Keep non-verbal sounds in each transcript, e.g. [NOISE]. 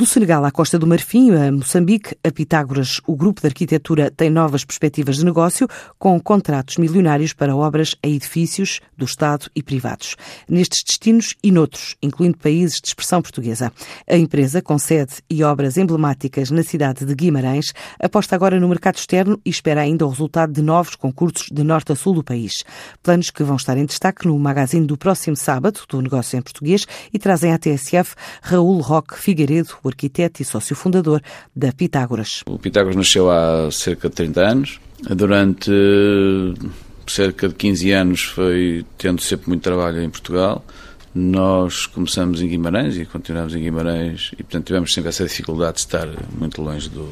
Do Senegal à Costa do Marfim, a Moçambique, a Pitágoras, o grupo de arquitetura tem novas perspectivas de negócio, com contratos milionários para obras a edifícios do Estado e privados. Nestes destinos e noutros, incluindo países de expressão portuguesa. A empresa, com sede e obras emblemáticas na cidade de Guimarães, aposta agora no mercado externo e espera ainda o resultado de novos concursos de norte a sul do país. Planos que vão estar em destaque no magazine do próximo sábado, do Negócio em Português, e trazem à TSF Raul Roque Figueiredo, o arquiteto e sócio fundador da Pitágoras. O Pitágoras nasceu há cerca de 30 anos. Durante cerca de 15 anos foi tendo sempre muito trabalho em Portugal. Nós começamos em Guimarães e continuamos em Guimarães e, portanto, tivemos sempre essa dificuldade de estar muito longe do,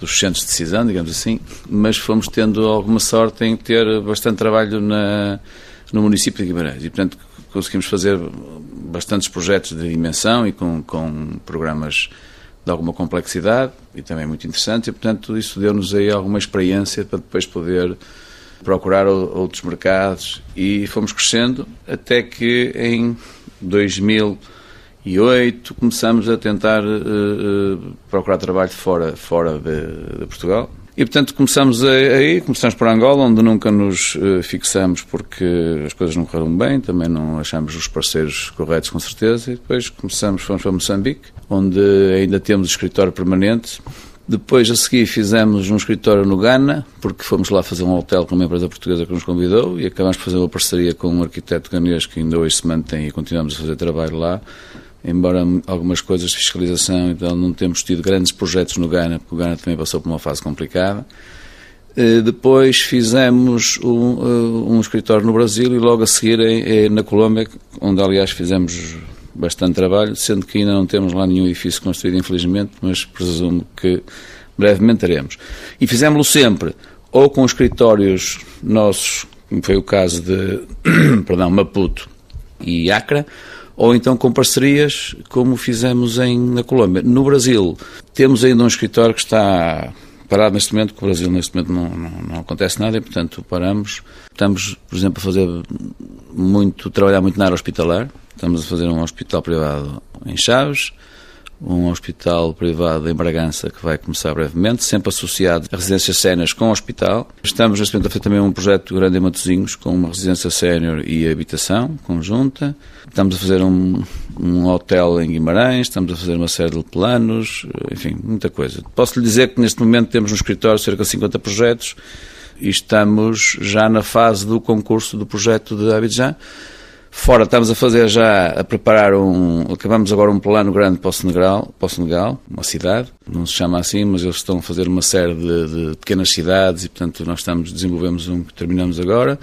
dos centros de decisão, digamos assim, mas fomos tendo alguma sorte em ter bastante trabalho na, no município de Guimarães. E, portanto, conseguimos fazer bastantes projetos de dimensão e com, com programas de alguma complexidade e também muito interessante e, portanto, isso deu-nos aí alguma experiência para depois poder procurar outros mercados. E fomos crescendo até que em 2008 começamos a tentar uh, procurar trabalho fora, fora de, de Portugal e, portanto, começamos aí, começamos por Angola, onde nunca nos uh, fixamos porque as coisas não correram bem, também não achamos os parceiros corretos, com certeza, e depois começamos, fomos para Moçambique, onde ainda temos escritório permanente. Depois, a seguir, fizemos um escritório no Ghana, porque fomos lá fazer um hotel com uma empresa portuguesa que nos convidou e acabamos de fazer uma parceria com um arquiteto ganês que ainda hoje se mantém e continuamos a fazer trabalho lá embora algumas coisas de fiscalização, então não temos tido grandes projetos no Ghana, porque o Ghana também passou por uma fase complicada. Eh, depois fizemos um, eh, um escritório no Brasil e logo a seguir na Colômbia, onde aliás fizemos bastante trabalho, sendo que ainda não temos lá nenhum edifício construído, infelizmente, mas presumo que brevemente teremos. E fizemos-lo sempre, ou com escritórios nossos, como foi o caso de [COUGHS] perdão, Maputo e Acre, ou então com parcerias, como fizemos em, na Colômbia. No Brasil, temos ainda um escritório que está parado neste momento, porque o Brasil neste momento não, não, não, acontece nada e, portanto, paramos. Estamos, por exemplo, a fazer muito, trabalhar muito na área hospitalar. Estamos a fazer um hospital privado em Chaves, um hospital privado em Bragança que vai começar brevemente, sempre associado a residências séniores com o hospital. Estamos neste momento a fazer também um projeto grande em Matosinhos com uma residência sénior e habitação conjunta. Estamos a fazer um, um hotel em Guimarães, estamos a fazer uma série de planos, enfim, muita coisa. Posso lhe dizer que neste momento temos no escritório cerca de 50 projetos e estamos já na fase do concurso do projeto de Abidjan Fora, estamos a fazer já, a preparar um. Acabamos agora um plano grande para o Senegal, para o Senegal uma cidade, não se chama assim, mas eles estão a fazer uma série de, de pequenas cidades e, portanto, nós estamos, desenvolvemos um que terminamos agora.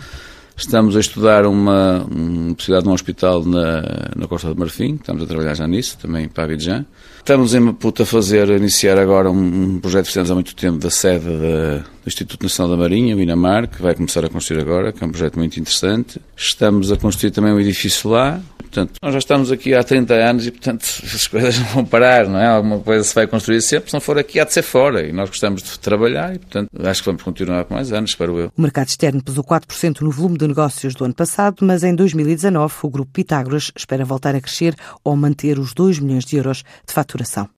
Estamos a estudar uma, uma possibilidade de um hospital na, na Costa do Marfim, estamos a trabalhar já nisso, também para Abidjan. Estamos em Maputo a fazer, a iniciar agora um, um projeto que fizemos há muito tempo da sede da, do Instituto Nacional da Marinha, o INAMAR, que vai começar a construir agora, que é um projeto muito interessante. Estamos a construir também um edifício lá, Portanto, nós já estamos aqui há 30 anos e, portanto, [LAUGHS] as coisas não vão parar, não é? Alguma coisa se vai construir sempre, se não for aqui, há de ser fora. E nós gostamos de trabalhar e, portanto, acho que vamos continuar por mais anos, espero eu. O mercado externo pesou 4% no volume de negócios do ano passado, mas em 2019 o grupo Pitágoras espera voltar a crescer ou manter os 2 milhões de euros de faturação.